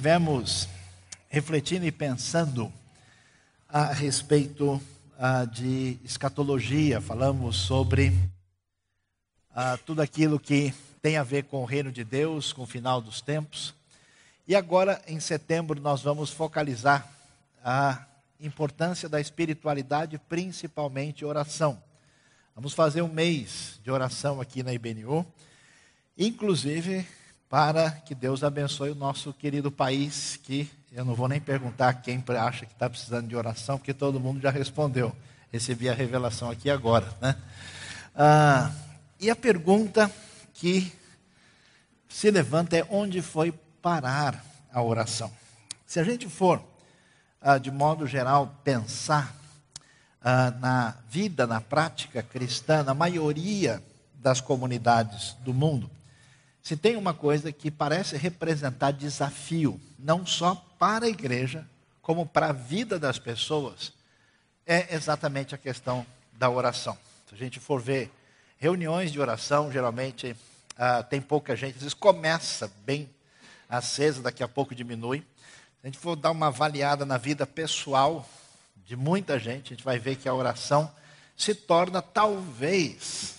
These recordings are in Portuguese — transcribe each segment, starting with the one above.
estivemos refletindo e pensando a respeito uh, de escatologia, falamos sobre uh, tudo aquilo que tem a ver com o reino de Deus, com o final dos tempos. E agora, em setembro, nós vamos focalizar a importância da espiritualidade, principalmente oração. Vamos fazer um mês de oração aqui na IBNU, inclusive para que Deus abençoe o nosso querido país, que eu não vou nem perguntar quem acha que está precisando de oração, porque todo mundo já respondeu. Recebi a revelação aqui agora. Né? Ah, e a pergunta que se levanta é onde foi parar a oração? Se a gente for, ah, de modo geral, pensar ah, na vida, na prática cristã, na maioria das comunidades do mundo, se tem uma coisa que parece representar desafio, não só para a igreja, como para a vida das pessoas, é exatamente a questão da oração. Se a gente for ver reuniões de oração, geralmente uh, tem pouca gente, às vezes começa bem acesa, daqui a pouco diminui. Se a gente for dar uma avaliada na vida pessoal de muita gente, a gente vai ver que a oração se torna talvez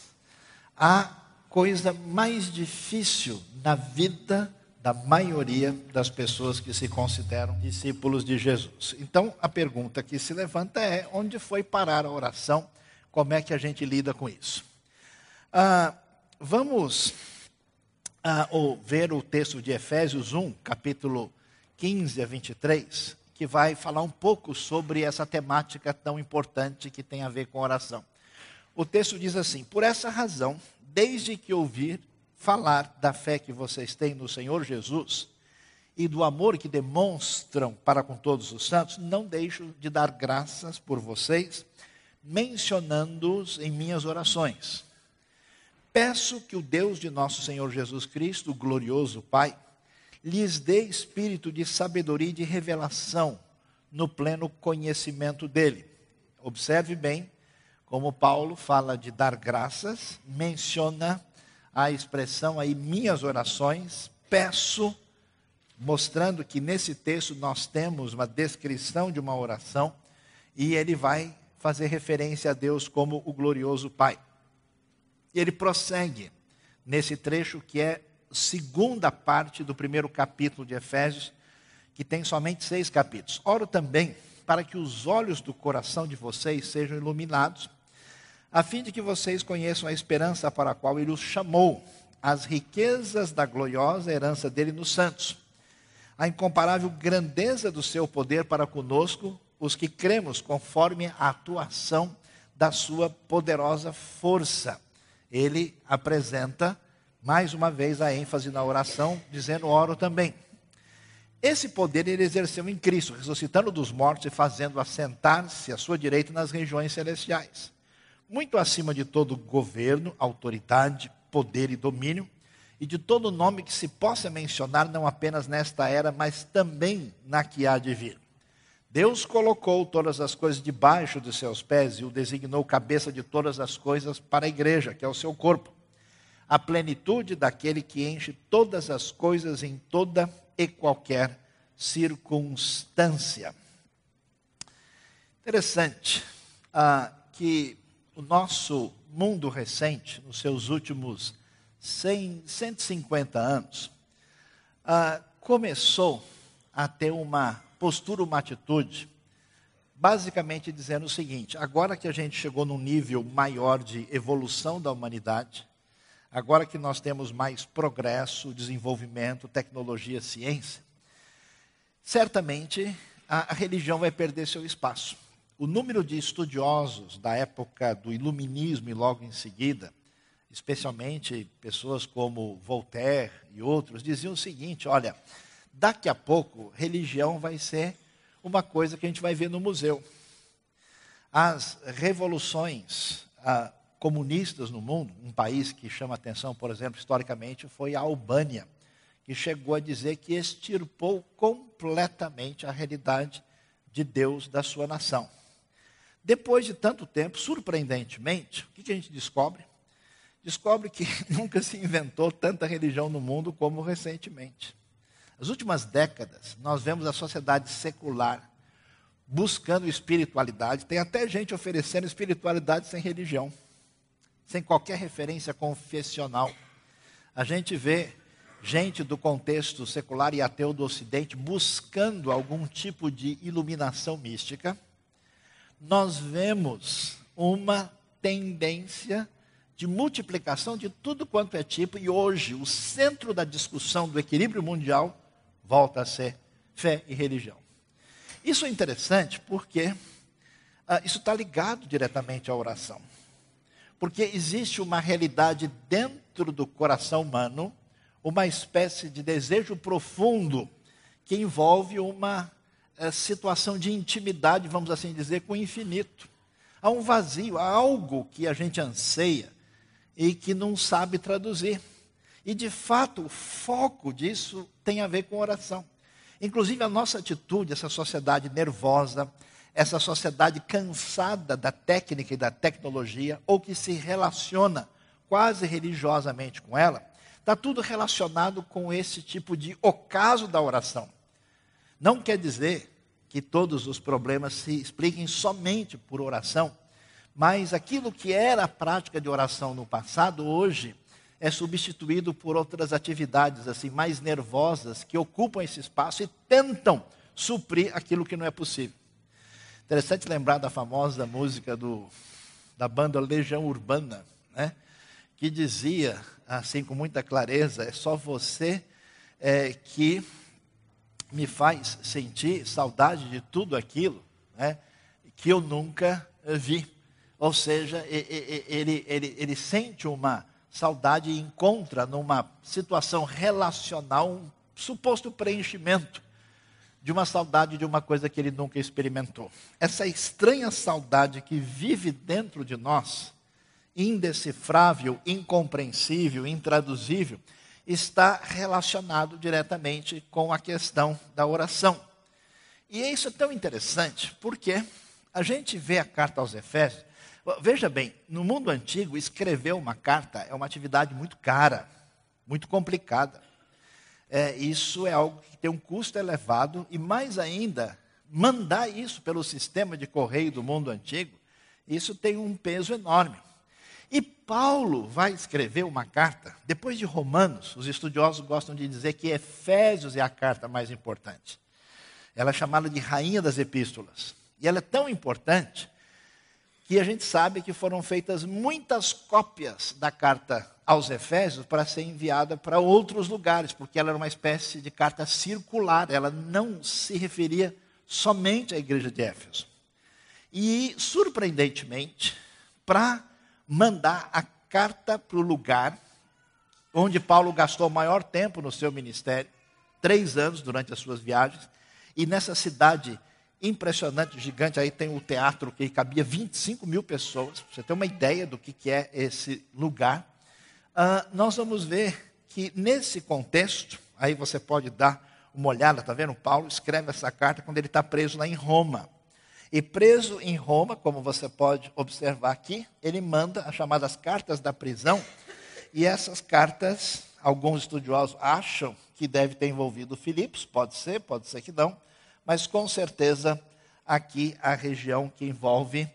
a coisa mais difícil na vida da maioria das pessoas que se consideram discípulos de Jesus. Então, a pergunta que se levanta é: onde foi parar a oração? Como é que a gente lida com isso? Ah, vamos ah, ver o texto de Efésios 1, capítulo 15 a 23, que vai falar um pouco sobre essa temática tão importante que tem a ver com oração. O texto diz assim: Por essa razão, desde que ouvir falar da fé que vocês têm no Senhor Jesus e do amor que demonstram para com todos os santos, não deixo de dar graças por vocês, mencionando-os em minhas orações. Peço que o Deus de nosso Senhor Jesus Cristo, glorioso Pai, lhes dê espírito de sabedoria e de revelação no pleno conhecimento dele. Observe bem como Paulo fala de dar graças, menciona a expressão aí, minhas orações, peço, mostrando que nesse texto nós temos uma descrição de uma oração, e ele vai fazer referência a Deus como o glorioso Pai. E ele prossegue nesse trecho que é segunda parte do primeiro capítulo de Efésios, que tem somente seis capítulos. Oro também para que os olhos do coração de vocês sejam iluminados a fim de que vocês conheçam a esperança para a qual ele os chamou, as riquezas da gloriosa herança dele nos santos, a incomparável grandeza do seu poder para conosco, os que cremos conforme a atuação da sua poderosa força. Ele apresenta mais uma vez a ênfase na oração, dizendo: oro também. Esse poder ele exerceu em Cristo, ressuscitando dos mortos e fazendo assentar-se à sua direita nas regiões celestiais muito acima de todo governo, autoridade, poder e domínio, e de todo nome que se possa mencionar, não apenas nesta era, mas também na que há de vir. Deus colocou todas as coisas debaixo de seus pés e o designou cabeça de todas as coisas para a igreja, que é o seu corpo. A plenitude daquele que enche todas as coisas em toda e qualquer circunstância. Interessante ah, que o nosso mundo recente, nos seus últimos 100, 150 anos, ah, começou a ter uma postura, uma atitude, basicamente dizendo o seguinte: agora que a gente chegou num nível maior de evolução da humanidade, agora que nós temos mais progresso, desenvolvimento, tecnologia, ciência, certamente a, a religião vai perder seu espaço o número de estudiosos da época do iluminismo e logo em seguida, especialmente pessoas como Voltaire e outros, diziam o seguinte: olha, daqui a pouco religião vai ser uma coisa que a gente vai ver no museu. As revoluções ah, comunistas no mundo, um país que chama atenção, por exemplo, historicamente, foi a Albânia, que chegou a dizer que extirpou completamente a realidade de Deus da sua nação. Depois de tanto tempo, surpreendentemente, o que a gente descobre? Descobre que nunca se inventou tanta religião no mundo como recentemente. Nas últimas décadas, nós vemos a sociedade secular buscando espiritualidade. Tem até gente oferecendo espiritualidade sem religião, sem qualquer referência confessional. A gente vê gente do contexto secular e ateu do Ocidente buscando algum tipo de iluminação mística. Nós vemos uma tendência de multiplicação de tudo quanto é tipo, e hoje o centro da discussão do equilíbrio mundial volta a ser fé e religião. Isso é interessante porque ah, isso está ligado diretamente à oração. Porque existe uma realidade dentro do coração humano, uma espécie de desejo profundo que envolve uma situação de intimidade, vamos assim dizer, com o infinito. Há um vazio, há algo que a gente anseia e que não sabe traduzir. E de fato, o foco disso tem a ver com oração. Inclusive, a nossa atitude, essa sociedade nervosa, essa sociedade cansada da técnica e da tecnologia, ou que se relaciona quase religiosamente com ela, está tudo relacionado com esse tipo de ocaso da oração. Não quer dizer que todos os problemas se expliquem somente por oração, mas aquilo que era a prática de oração no passado, hoje, é substituído por outras atividades assim mais nervosas que ocupam esse espaço e tentam suprir aquilo que não é possível. Interessante lembrar da famosa música do, da banda Legião Urbana, né? que dizia, assim com muita clareza, é só você é, que me faz sentir saudade de tudo aquilo né, que eu nunca vi. Ou seja, ele, ele, ele sente uma saudade e encontra numa situação relacional um suposto preenchimento de uma saudade de uma coisa que ele nunca experimentou. Essa estranha saudade que vive dentro de nós, indecifrável, incompreensível, intraduzível, está relacionado diretamente com a questão da oração. E isso é tão interessante porque a gente vê a carta aos Efésios Veja bem, no mundo antigo, escrever uma carta é uma atividade muito cara, muito complicada. É, isso é algo que tem um custo elevado e, mais ainda, mandar isso pelo sistema de correio do mundo antigo, isso tem um peso enorme. Paulo vai escrever uma carta, depois de Romanos, os estudiosos gostam de dizer que Efésios é a carta mais importante. Ela é chamada de rainha das epístolas. E ela é tão importante que a gente sabe que foram feitas muitas cópias da carta aos Efésios para ser enviada para outros lugares, porque ela era uma espécie de carta circular, ela não se referia somente à igreja de Éfeso. E, surpreendentemente, para mandar a carta para o lugar onde Paulo gastou o maior tempo no seu ministério, três anos durante as suas viagens, e nessa cidade impressionante, gigante. Aí tem o teatro que cabia 25 mil pessoas. Você ter uma ideia do que, que é esse lugar. Uh, nós vamos ver que nesse contexto, aí você pode dar uma olhada, está vendo? Paulo escreve essa carta quando ele está preso lá em Roma. E preso em Roma, como você pode observar aqui, ele manda as chamadas cartas da prisão. E essas cartas, alguns estudiosos acham que deve ter envolvido Filipos, pode ser, pode ser que não mas com certeza aqui a região que envolve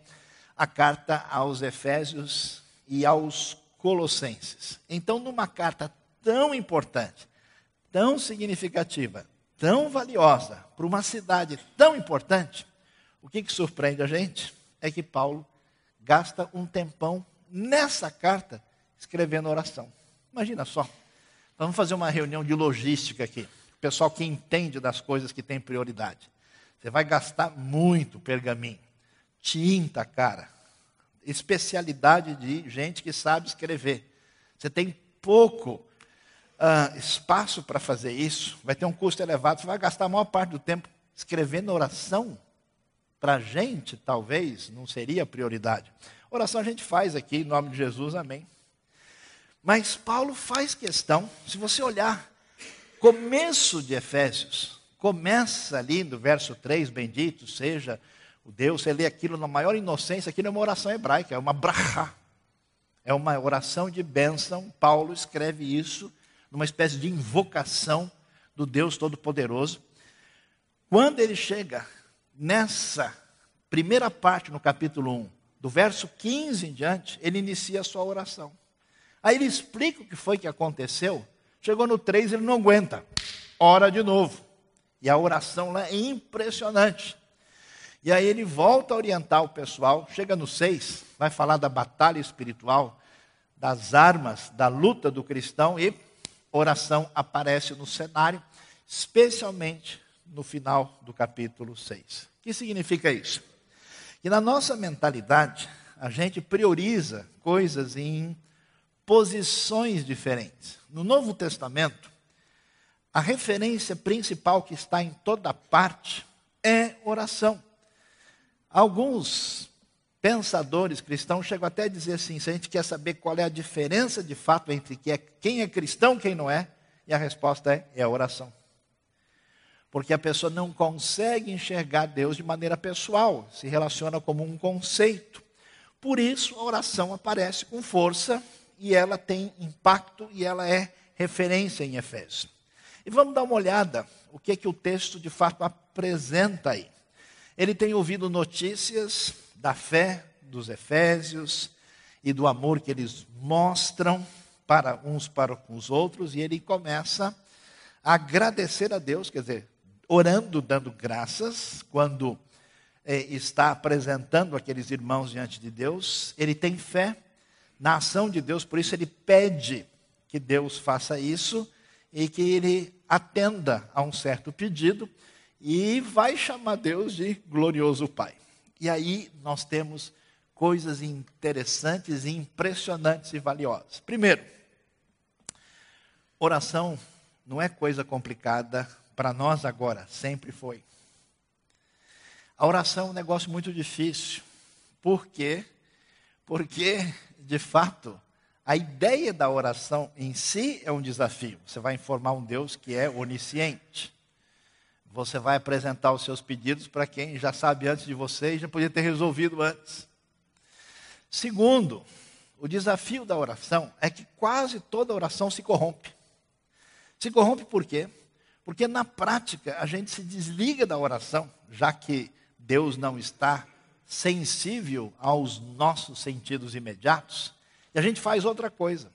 a carta aos Efésios e aos Colossenses. Então, numa carta tão importante, tão significativa, tão valiosa, para uma cidade tão importante, o que, que surpreende a gente é que Paulo gasta um tempão nessa carta escrevendo oração. Imagina só. Vamos fazer uma reunião de logística aqui pessoal que entende das coisas que tem prioridade. Você vai gastar muito pergaminho, tinta, cara, especialidade de gente que sabe escrever. Você tem pouco uh, espaço para fazer isso, vai ter um custo elevado, você vai gastar a maior parte do tempo escrevendo oração. Para a gente, talvez, não seria prioridade. Oração a gente faz aqui, em nome de Jesus, amém. Mas Paulo faz questão, se você olhar começo de Efésios, começa ali no verso 3, bendito seja o Deus, você lê aquilo na maior inocência, aquilo é uma oração hebraica, é uma brachá, é uma oração de bênção, Paulo escreve isso numa espécie de invocação do Deus Todo-Poderoso. Quando ele chega nessa primeira parte, no capítulo 1, do verso 15 em diante, ele inicia a sua oração. Aí ele explica o que foi que aconteceu. Chegou no 3, ele não aguenta. Ora de novo. E a oração lá é impressionante. E aí ele volta a orientar o pessoal, chega no 6, vai falar da batalha espiritual, das armas, da luta do cristão e oração aparece no cenário, especialmente no final do capítulo 6. O que significa isso? Que na nossa mentalidade, a gente prioriza coisas em posições diferentes. No Novo Testamento, a referência principal que está em toda parte é oração. Alguns pensadores cristãos chegam até a dizer assim: se a gente quer saber qual é a diferença de fato entre é, quem é cristão e quem não é, e a resposta é, é a oração. Porque a pessoa não consegue enxergar Deus de maneira pessoal, se relaciona como um conceito. Por isso a oração aparece com força e ela tem impacto e ela é referência em Efésios. E vamos dar uma olhada o que é que o texto de fato apresenta aí. Ele tem ouvido notícias da fé dos efésios e do amor que eles mostram para uns para com os outros, e ele começa a agradecer a Deus, quer dizer, orando, dando graças, quando é, está apresentando aqueles irmãos diante de Deus, ele tem fé na ação de Deus, por isso ele pede que Deus faça isso e que ele atenda a um certo pedido e vai chamar Deus de glorioso Pai. E aí nós temos coisas interessantes impressionantes e valiosas. Primeiro, oração não é coisa complicada para nós agora, sempre foi. A oração é um negócio muito difícil. Por quê? Porque, de fato, a ideia da oração em si é um desafio. Você vai informar um Deus que é onisciente você vai apresentar os seus pedidos para quem já sabe antes de você e já podia ter resolvido antes. Segundo, o desafio da oração é que quase toda oração se corrompe. Se corrompe por quê? Porque na prática a gente se desliga da oração, já que Deus não está sensível aos nossos sentidos imediatos, e a gente faz outra coisa.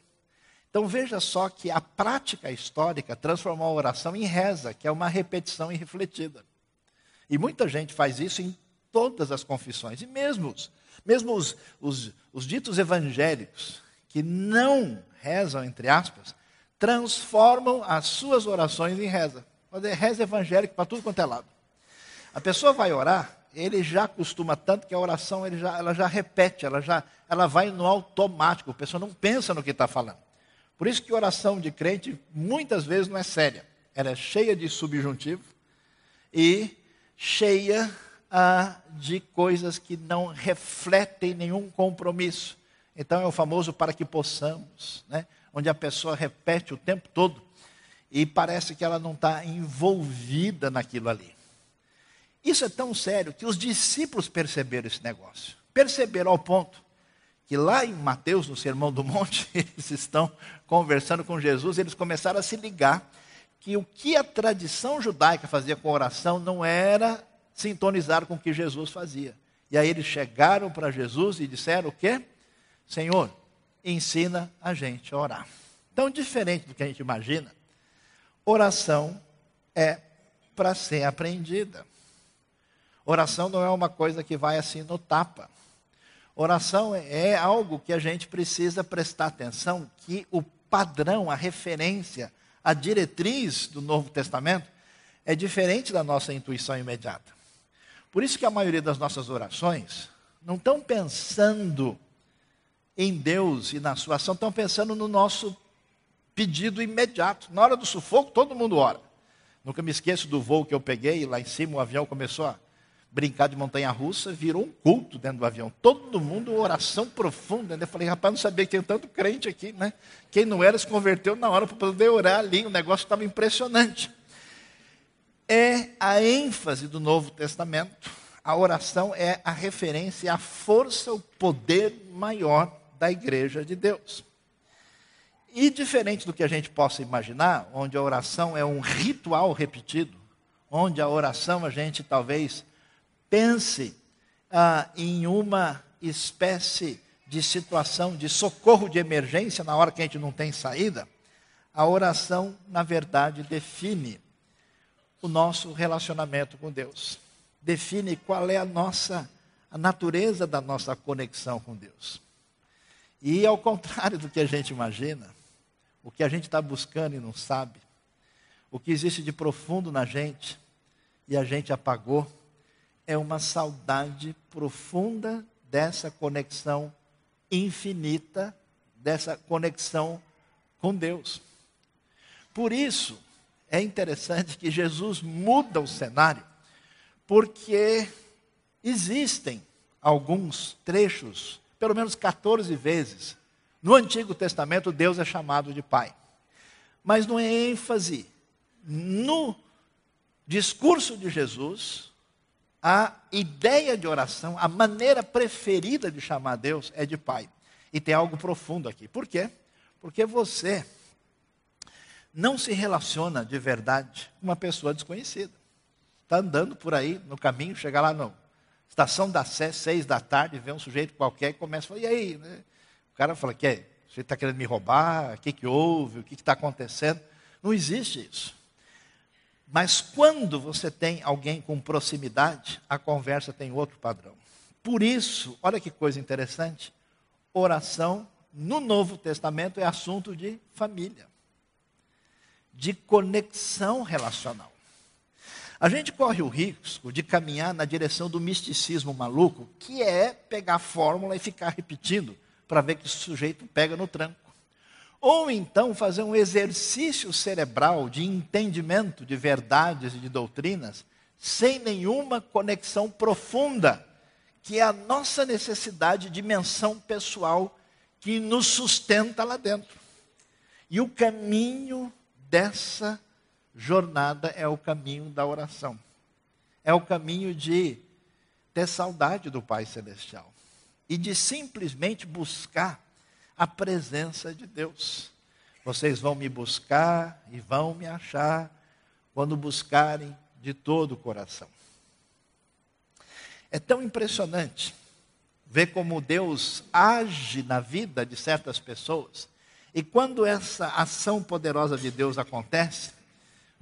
Então veja só que a prática histórica transformou a oração em reza, que é uma repetição irrefletida. E muita gente faz isso em todas as confissões, e mesmo, os, mesmo os, os, os ditos evangélicos, que não rezam, entre aspas, transformam as suas orações em reza. É reza evangélica para tudo quanto é lado. A pessoa vai orar, ele já costuma tanto que a oração ele já, ela já repete, ela já ela vai no automático, a pessoa não pensa no que está falando. Por isso que oração de crente muitas vezes não é séria. Ela é cheia de subjuntivo e cheia ah, de coisas que não refletem nenhum compromisso. Então é o famoso para que possamos, né? Onde a pessoa repete o tempo todo e parece que ela não está envolvida naquilo ali. Isso é tão sério que os discípulos perceberam esse negócio. Perceberam ao ponto que lá em Mateus, no Sermão do Monte, eles estão conversando com Jesus, eles começaram a se ligar que o que a tradição judaica fazia com oração não era sintonizar com o que Jesus fazia. E aí eles chegaram para Jesus e disseram o quê? Senhor, ensina a gente a orar. Então, diferente do que a gente imagina, oração é para ser aprendida. Oração não é uma coisa que vai assim no tapa. Oração é algo que a gente precisa prestar atenção, que o padrão, a referência, a diretriz do Novo Testamento é diferente da nossa intuição imediata. Por isso que a maioria das nossas orações não estão pensando em Deus e na sua ação, estão pensando no nosso pedido imediato. Na hora do sufoco, todo mundo ora. Nunca me esqueço do voo que eu peguei, lá em cima o avião começou a brincar de montanha-russa, virou um culto dentro do avião. Todo mundo, oração profunda. Né? Eu falei, rapaz, não sabia que tinha tanto crente aqui, né? Quem não era se converteu na hora para poder orar ali, o negócio estava impressionante. É a ênfase do Novo Testamento. A oração é a referência à força, o poder maior da igreja de Deus. E diferente do que a gente possa imaginar, onde a oração é um ritual repetido, onde a oração a gente talvez pense ah, em uma espécie de situação de socorro de emergência na hora que a gente não tem saída, a oração, na verdade, define o nosso relacionamento com Deus. Define qual é a nossa a natureza da nossa conexão com Deus. E ao contrário do que a gente imagina, o que a gente está buscando e não sabe, o que existe de profundo na gente e a gente apagou, é uma saudade profunda dessa conexão infinita, dessa conexão com Deus. Por isso, é interessante que Jesus muda o cenário, porque existem alguns trechos, pelo menos 14 vezes, no Antigo Testamento Deus é chamado de Pai. Mas não é ênfase no discurso de Jesus, a ideia de oração, a maneira preferida de chamar Deus é de Pai. E tem algo profundo aqui. Por quê? Porque você não se relaciona de verdade com uma pessoa desconhecida. Está andando por aí no caminho, chega lá na estação da Sé, seis da tarde, vê um sujeito qualquer e começa a falar, e aí? Né? O cara fala, que é? Você está querendo me roubar? O que, que houve? O que está acontecendo? Não existe isso. Mas quando você tem alguém com proximidade, a conversa tem outro padrão. Por isso, olha que coisa interessante, oração no Novo Testamento é assunto de família de conexão relacional. A gente corre o risco de caminhar na direção do misticismo maluco, que é pegar a fórmula e ficar repetindo para ver que o sujeito pega no tranco. Ou então fazer um exercício cerebral de entendimento de verdades e de doutrinas sem nenhuma conexão profunda, que é a nossa necessidade de dimensão pessoal que nos sustenta lá dentro. E o caminho dessa jornada é o caminho da oração. É o caminho de ter saudade do Pai Celestial e de simplesmente buscar a presença de Deus. Vocês vão me buscar e vão me achar quando buscarem de todo o coração. É tão impressionante ver como Deus age na vida de certas pessoas e quando essa ação poderosa de Deus acontece,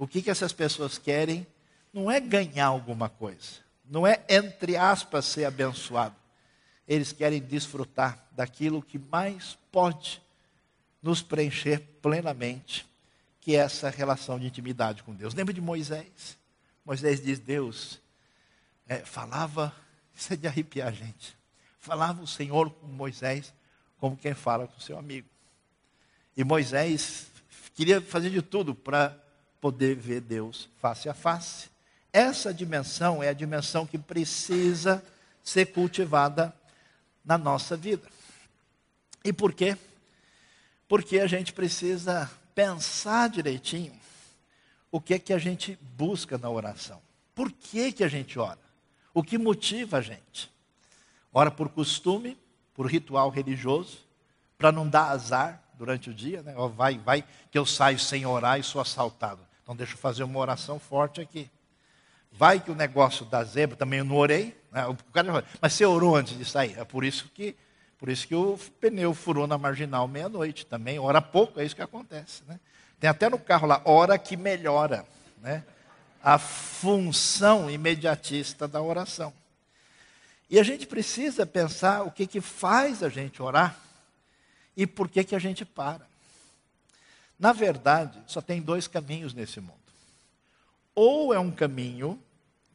o que, que essas pessoas querem não é ganhar alguma coisa, não é, entre aspas, ser abençoado. Eles querem desfrutar daquilo que mais pode nos preencher plenamente, que é essa relação de intimidade com Deus. Lembra de Moisés? Moisés diz: Deus é, falava, isso é de arrepiar a gente. Falava o Senhor com Moisés como quem fala com seu amigo. E Moisés queria fazer de tudo para poder ver Deus face a face. Essa dimensão é a dimensão que precisa ser cultivada na nossa vida. E por quê? Porque a gente precisa pensar direitinho o que é que a gente busca na oração. Por que, que a gente ora? O que motiva a gente? Ora por costume, por ritual religioso, para não dar azar, durante o dia, né? vai, vai, que eu saio sem orar e sou assaltado. Então deixa eu fazer uma oração forte aqui. Vai que o negócio da zebra também eu não orei. Né? O cara, mas você orou antes de sair. É por isso que, por isso que o pneu furou na marginal meia-noite. Também ora pouco, é isso que acontece. Né? Tem até no carro lá, hora que melhora. Né? A função imediatista da oração. E a gente precisa pensar o que, que faz a gente orar e por que, que a gente para. Na verdade, só tem dois caminhos nesse mundo. Ou é um caminho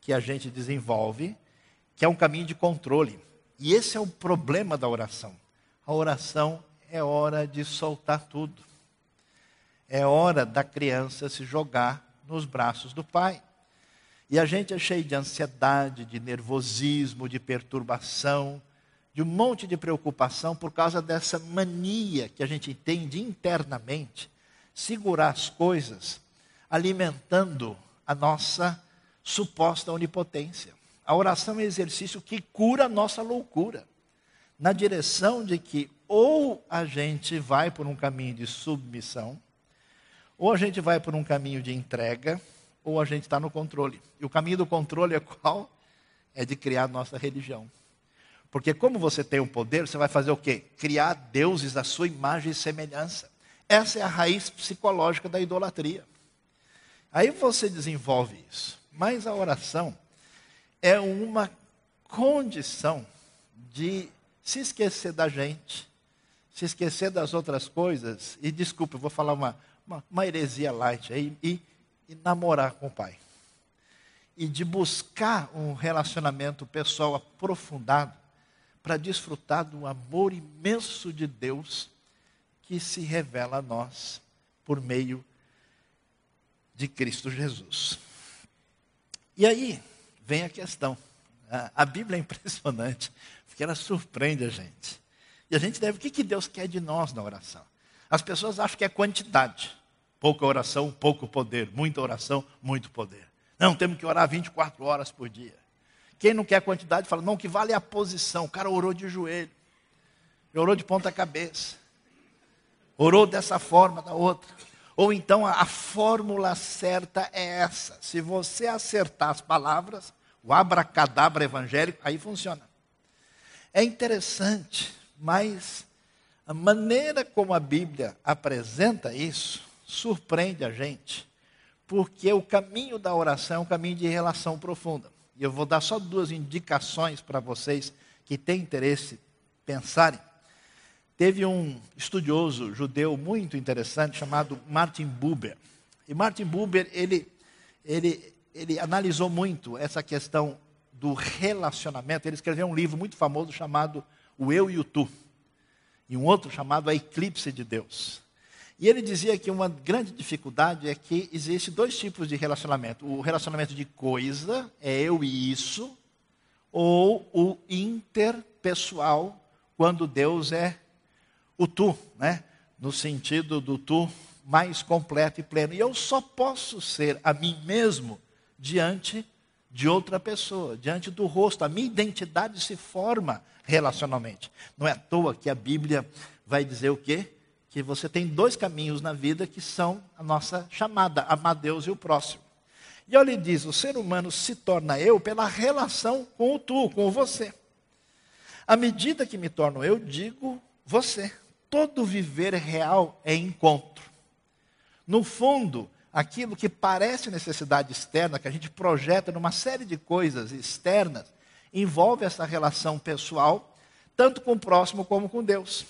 que a gente desenvolve, que é um caminho de controle. E esse é o problema da oração. A oração é hora de soltar tudo. É hora da criança se jogar nos braços do pai. E a gente é cheio de ansiedade, de nervosismo, de perturbação, de um monte de preocupação por causa dessa mania que a gente tem de internamente segurar as coisas, alimentando a nossa suposta onipotência. A oração é um exercício que cura a nossa loucura, na direção de que ou a gente vai por um caminho de submissão, ou a gente vai por um caminho de entrega, ou a gente está no controle. E o caminho do controle é qual? É de criar nossa religião. Porque como você tem o poder, você vai fazer o quê? Criar deuses à sua imagem e semelhança. Essa é a raiz psicológica da idolatria. Aí você desenvolve isso. Mas a oração é uma condição de se esquecer da gente, se esquecer das outras coisas, e desculpa, eu vou falar uma, uma, uma heresia light aí, e, e namorar com o Pai. E de buscar um relacionamento pessoal aprofundado para desfrutar do amor imenso de Deus que se revela a nós por meio de Cristo Jesus. E aí vem a questão. A Bíblia é impressionante, porque ela surpreende a gente. E a gente deve, o que Deus quer de nós na oração? As pessoas acham que é quantidade. Pouca oração, pouco poder. Muita oração, muito poder. Não, temos que orar 24 horas por dia. Quem não quer quantidade fala, não, que vale a posição. O cara orou de joelho, orou de ponta cabeça, orou dessa forma, da outra. Ou então a, a fórmula certa é essa. Se você acertar as palavras, o abracadabra evangélico, aí funciona. É interessante, mas a maneira como a Bíblia apresenta isso surpreende a gente, porque o caminho da oração é um caminho de relação profunda. E eu vou dar só duas indicações para vocês que têm interesse pensarem. Teve um estudioso judeu muito interessante chamado Martin Buber. E Martin Buber, ele, ele, ele analisou muito essa questão do relacionamento. Ele escreveu um livro muito famoso chamado O Eu e o Tu. E um outro chamado A Eclipse de Deus. E ele dizia que uma grande dificuldade é que existe dois tipos de relacionamento: o relacionamento de coisa, é eu e isso, ou o interpessoal, quando Deus é o tu, né? no sentido do tu mais completo e pleno. E eu só posso ser a mim mesmo diante de outra pessoa, diante do rosto. A minha identidade se forma relacionalmente. Não é à toa que a Bíblia vai dizer o quê? que você tem dois caminhos na vida que são a nossa chamada, amar Deus e o próximo. E ele diz: o ser humano se torna eu pela relação com o tu, com o você. À medida que me torno eu, digo você. Todo viver real é encontro. No fundo, aquilo que parece necessidade externa, que a gente projeta numa série de coisas externas, envolve essa relação pessoal, tanto com o próximo como com Deus.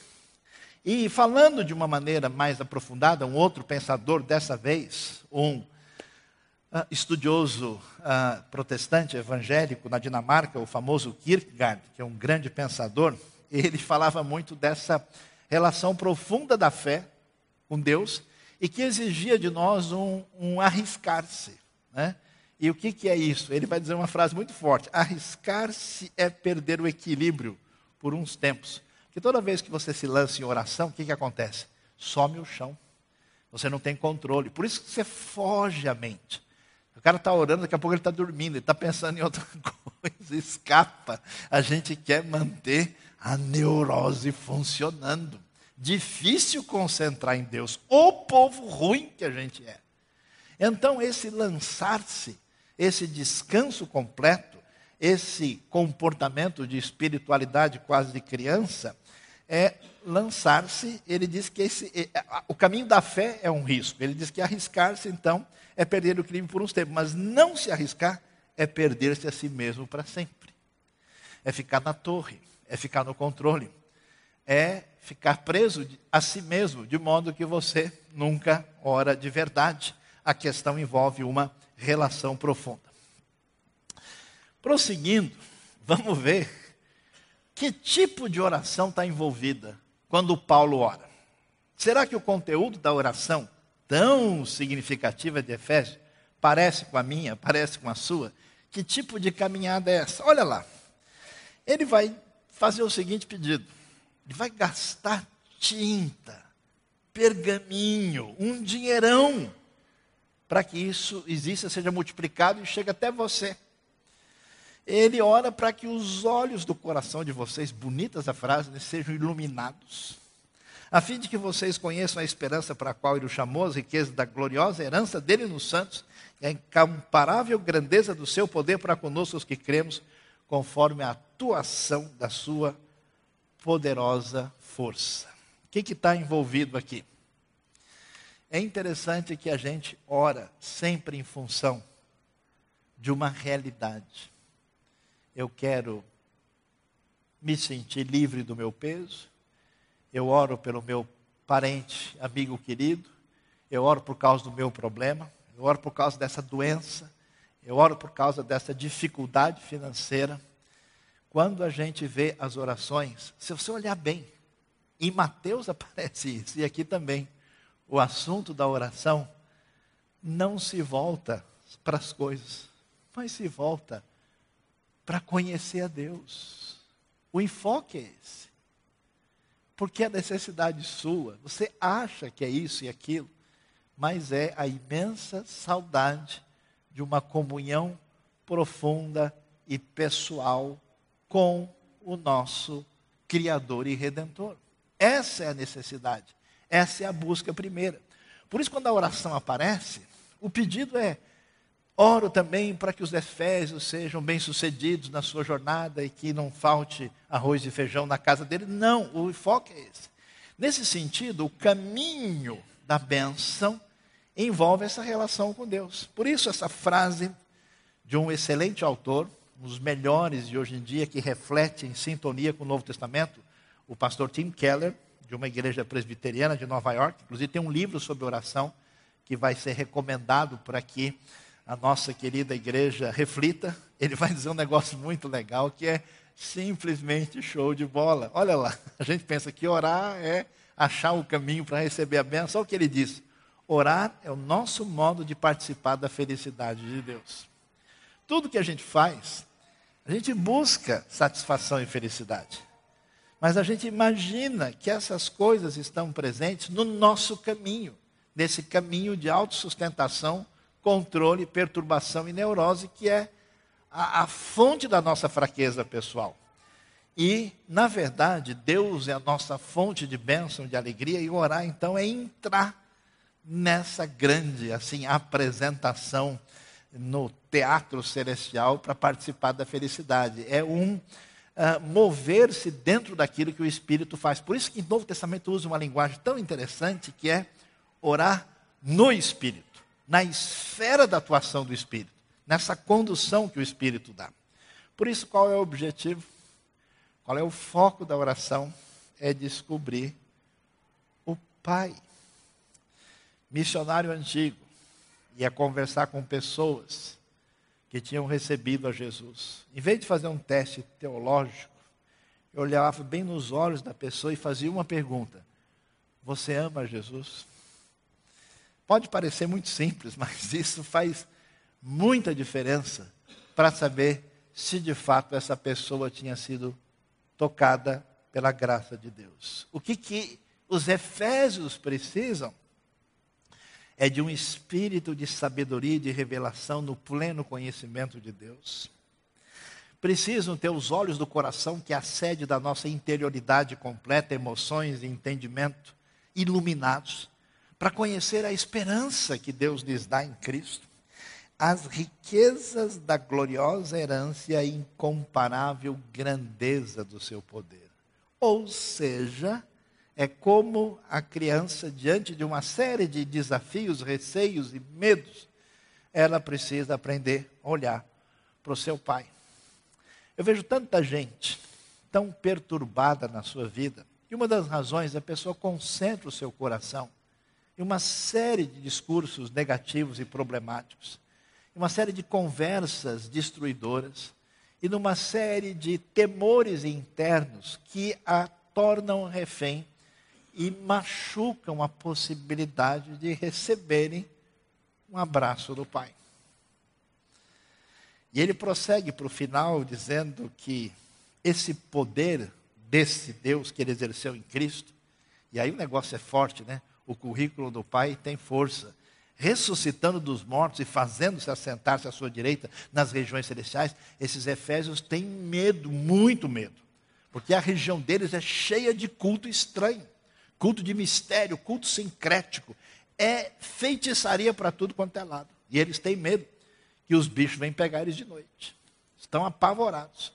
E falando de uma maneira mais aprofundada, um outro pensador, dessa vez, um uh, estudioso uh, protestante evangélico na Dinamarca, o famoso Kierkegaard, que é um grande pensador, ele falava muito dessa relação profunda da fé com Deus e que exigia de nós um, um arriscar-se. Né? E o que, que é isso? Ele vai dizer uma frase muito forte: arriscar-se é perder o equilíbrio por uns tempos. Que toda vez que você se lança em oração, o que, que acontece? Some o chão. Você não tem controle. Por isso que você foge a mente. O cara está orando, daqui a pouco ele está dormindo, ele está pensando em outra coisa, escapa. A gente quer manter a neurose funcionando. Difícil concentrar em Deus. O povo ruim que a gente é. Então, esse lançar-se, esse descanso completo, esse comportamento de espiritualidade quase de criança, é lançar-se. Ele diz que esse, é, o caminho da fé é um risco. Ele diz que arriscar-se, então, é perder o crime por uns tempos. Mas não se arriscar é perder-se a si mesmo para sempre. É ficar na torre, é ficar no controle, é ficar preso a si mesmo, de modo que você nunca ora de verdade. A questão envolve uma relação profunda. Prosseguindo, vamos ver que tipo de oração está envolvida quando Paulo ora? Será que o conteúdo da oração, tão significativa de Efésios, parece com a minha, parece com a sua? Que tipo de caminhada é essa? Olha lá. Ele vai fazer o seguinte pedido: ele vai gastar tinta, pergaminho, um dinheirão, para que isso exista, seja multiplicado e chegue até você. Ele ora para que os olhos do coração de vocês, bonitas a frase, né, sejam iluminados, a fim de que vocês conheçam a esperança para a qual ele o chamou, as riquezas da gloriosa herança dele nos santos, e a incomparável grandeza do seu poder para conosco os que cremos, conforme a atuação da sua poderosa força. O que está envolvido aqui? É interessante que a gente ora sempre em função de uma realidade. Eu quero me sentir livre do meu peso. Eu oro pelo meu parente, amigo querido. Eu oro por causa do meu problema. Eu oro por causa dessa doença. Eu oro por causa dessa dificuldade financeira. Quando a gente vê as orações, se você olhar bem, em Mateus aparece isso, e aqui também o assunto da oração não se volta para as coisas, mas se volta para conhecer a Deus. O enfoque é esse. Porque a necessidade sua, você acha que é isso e aquilo, mas é a imensa saudade de uma comunhão profunda e pessoal com o nosso Criador e Redentor. Essa é a necessidade. Essa é a busca primeira. Por isso, quando a oração aparece, o pedido é: oro também para que os efésios sejam bem-sucedidos na sua jornada e que não falte arroz e feijão na casa dele. Não, o foco é esse. Nesse sentido, o caminho da bênção envolve essa relação com Deus. Por isso, essa frase de um excelente autor, dos melhores de hoje em dia, que reflete em sintonia com o Novo Testamento, o pastor Tim Keller, de uma igreja presbiteriana de Nova York. Inclusive, tem um livro sobre oração que vai ser recomendado para que a nossa querida igreja reflita. Ele vai dizer um negócio muito legal que é simplesmente show de bola. Olha lá, a gente pensa que orar é achar o caminho para receber a bênção. Olha o que ele diz: orar é o nosso modo de participar da felicidade de Deus. Tudo que a gente faz, a gente busca satisfação e felicidade. Mas a gente imagina que essas coisas estão presentes no nosso caminho, nesse caminho de autossustentação, controle, perturbação e neurose, que é a, a fonte da nossa fraqueza pessoal. E, na verdade, Deus é a nossa fonte de bênção, de alegria, e orar, então, é entrar nessa grande, assim, apresentação no teatro celestial para participar da felicidade. É um uh, mover-se dentro daquilo que o Espírito faz. Por isso que o Novo Testamento usa uma linguagem tão interessante que é orar no Espírito, na esfera da atuação do Espírito, nessa condução que o Espírito dá. Por isso, qual é o objetivo? Qual é o foco da oração? É descobrir o Pai. Missionário antigo ia conversar com pessoas que tinham recebido a Jesus. Em vez de fazer um teste teológico, eu olhava bem nos olhos da pessoa e fazia uma pergunta: Você ama Jesus? Pode parecer muito simples, mas isso faz muita diferença para saber se de fato essa pessoa tinha sido tocada pela graça de Deus. O que, que os efésios precisam é de um espírito de sabedoria e de revelação no pleno conhecimento de Deus. Precisam ter os olhos do coração, que é a sede da nossa interioridade completa, emoções e entendimento iluminados, para conhecer a esperança que Deus lhes dá em Cristo, as riquezas da gloriosa herança e a incomparável grandeza do seu poder. Ou seja, é como a criança, diante de uma série de desafios, receios e medos, ela precisa aprender a olhar para o seu pai. Eu vejo tanta gente tão perturbada na sua vida, e uma das razões é a pessoa concentra o seu coração em uma série de discursos negativos e problemáticos, em uma série de conversas destruidoras, e numa série de temores internos que a tornam refém e machucam a possibilidade de receberem um abraço do Pai. E ele prossegue para o final dizendo que esse poder desse Deus que ele exerceu em Cristo, e aí o negócio é forte, né? O currículo do Pai tem força. ressuscitando dos mortos e fazendo-se assentar-se à sua direita nas regiões celestiais, esses efésios têm medo, muito medo, porque a região deles é cheia de culto estranho, culto de mistério, culto sincrético, é feitiçaria para tudo quanto é lado. E eles têm medo que os bichos venham pegar eles de noite. Estão apavorados.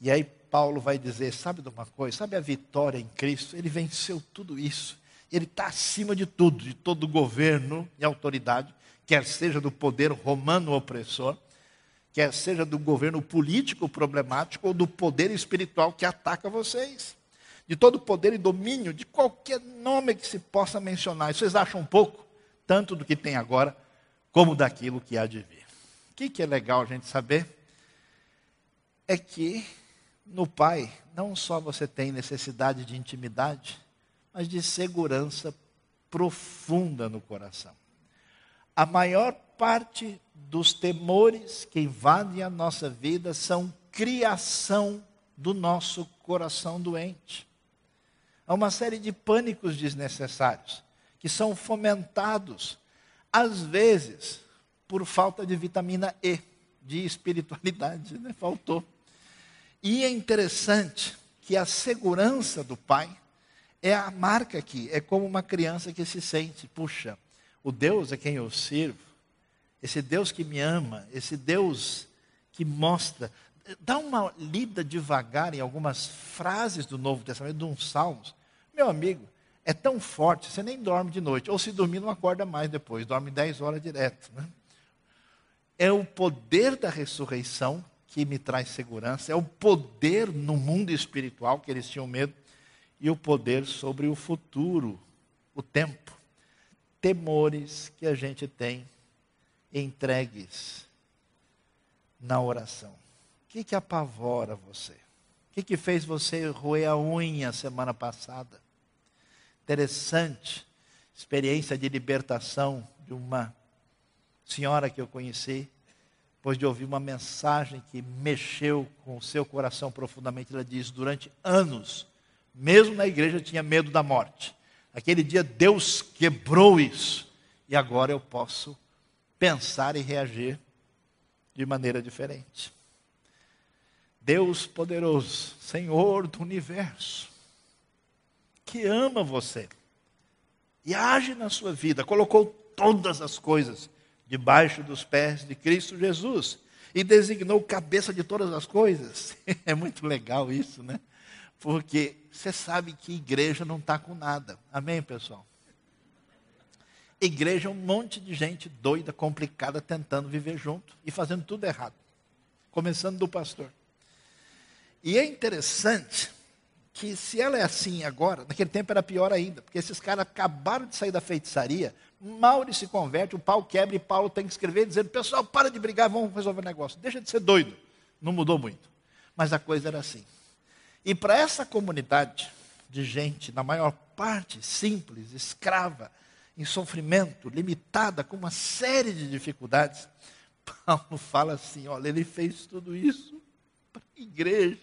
E aí Paulo vai dizer: sabe de uma coisa? Sabe a vitória em Cristo? Ele venceu tudo isso. Ele está acima de tudo, de todo governo e autoridade, quer seja do poder romano opressor, quer seja do governo político problemático ou do poder espiritual que ataca vocês. De todo poder e domínio, de qualquer nome que se possa mencionar. Vocês acham um pouco, tanto do que tem agora, como daquilo que há de vir. O que, que é legal a gente saber? É que no Pai, não só você tem necessidade de intimidade, mas de segurança profunda no coração. A maior parte dos temores que invadem a nossa vida são criação do nosso coração doente. Há uma série de pânicos desnecessários que são fomentados, às vezes, por falta de vitamina E, de espiritualidade, né? faltou. E é interessante que a segurança do pai é a marca aqui, é como uma criança que se sente, puxa, o Deus a quem eu sirvo, esse Deus que me ama, esse Deus que mostra, dá uma lida devagar em algumas frases do Novo Testamento, de uns salmos. Meu amigo, é tão forte, você nem dorme de noite, ou se dormir não acorda mais depois, dorme 10 horas direto. Né? É o poder da ressurreição que me traz segurança, é o poder no mundo espiritual que eles tinham medo e o poder sobre o futuro, o tempo. Temores que a gente tem entregues na oração. O que, que apavora você? O que, que fez você roer a unha semana passada? Interessante, experiência de libertação de uma senhora que eu conheci, depois de ouvir uma mensagem que mexeu com o seu coração profundamente. Ela diz: durante anos mesmo na igreja, tinha medo da morte. Aquele dia Deus quebrou isso. E agora eu posso pensar e reagir de maneira diferente. Deus poderoso, Senhor do universo, que ama você e age na sua vida, colocou todas as coisas debaixo dos pés de Cristo Jesus e designou cabeça de todas as coisas. É muito legal isso, né? Porque você sabe que igreja não está com nada. Amém, pessoal? Igreja é um monte de gente doida, complicada, tentando viver junto e fazendo tudo errado. Começando do pastor. E é interessante que se ela é assim agora, naquele tempo era pior ainda, porque esses caras acabaram de sair da feitiçaria, Mauro se converte, o pau quebra e Paulo tem que escrever dizendo, pessoal, para de brigar, vamos resolver o negócio. Deixa de ser doido. Não mudou muito. Mas a coisa era assim. E para essa comunidade de gente, na maior parte simples, escrava, em sofrimento, limitada, com uma série de dificuldades, Paulo fala assim: olha, ele fez tudo isso para a igreja,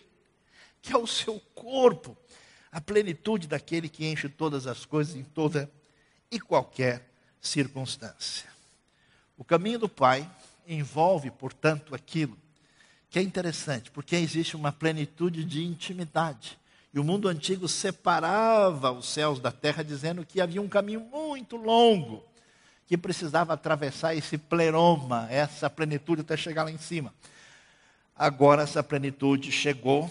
que é o seu corpo, a plenitude daquele que enche todas as coisas em toda e qualquer circunstância. O caminho do Pai envolve, portanto, aquilo que é interessante, porque existe uma plenitude de intimidade. E o mundo antigo separava os céus da terra, dizendo que havia um caminho muito longo, que precisava atravessar esse pleroma, essa plenitude até chegar lá em cima. Agora essa plenitude chegou,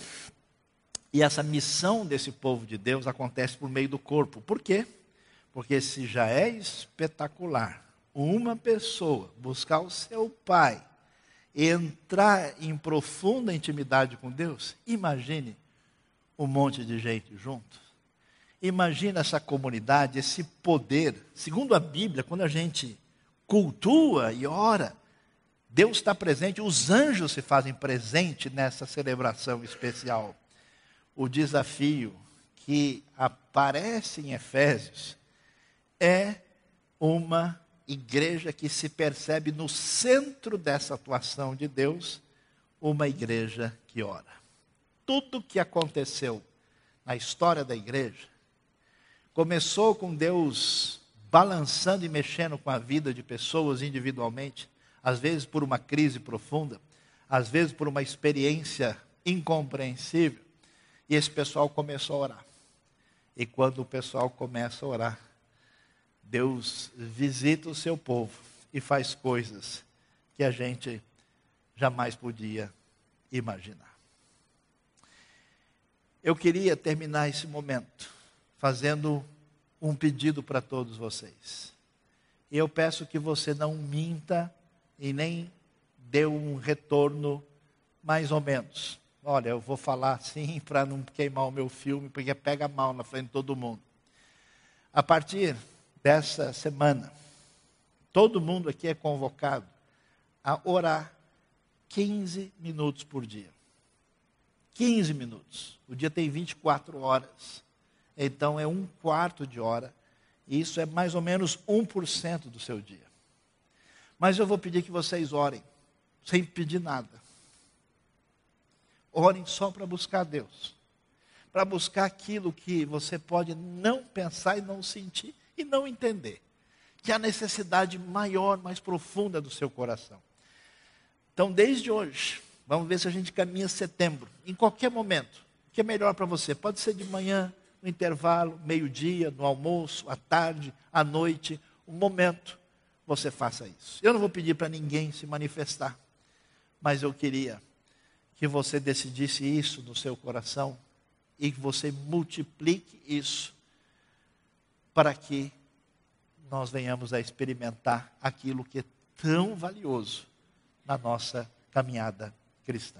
e essa missão desse povo de Deus acontece por meio do corpo. Por quê? Porque se já é espetacular uma pessoa buscar o seu pai, entrar em profunda intimidade com Deus, imagine um monte de gente junto. Imagine essa comunidade, esse poder. Segundo a Bíblia, quando a gente cultua e ora, Deus está presente, os anjos se fazem presente nessa celebração especial. O desafio que aparece em Efésios é uma igreja que se percebe no centro dessa atuação de Deus, uma igreja que ora. Tudo que aconteceu na história da igreja começou com Deus balançando e mexendo com a vida de pessoas individualmente, às vezes por uma crise profunda, às vezes por uma experiência incompreensível. E esse pessoal começou a orar. E quando o pessoal começa a orar, Deus visita o seu povo e faz coisas que a gente jamais podia imaginar. Eu queria terminar esse momento fazendo um pedido para todos vocês. E eu peço que você não minta e nem dê um retorno mais ou menos. Olha, eu vou falar assim para não queimar o meu filme, porque pega mal na frente de todo mundo. A partir dessa semana, todo mundo aqui é convocado a orar 15 minutos por dia. 15 minutos. O dia tem 24 horas. Então é um quarto de hora. E isso é mais ou menos 1% do seu dia. Mas eu vou pedir que vocês orem, sem pedir nada. Orem só para buscar Deus. Para buscar aquilo que você pode não pensar e não sentir e não entender. Que é a necessidade maior, mais profunda do seu coração. Então, desde hoje, vamos ver se a gente caminha setembro, em qualquer momento. O que é melhor para você? Pode ser de manhã, no intervalo, meio-dia, no almoço, à tarde, à noite, um momento, você faça isso. Eu não vou pedir para ninguém se manifestar, mas eu queria que você decidisse isso no seu coração e que você multiplique isso para que nós venhamos a experimentar aquilo que é tão valioso na nossa caminhada cristã.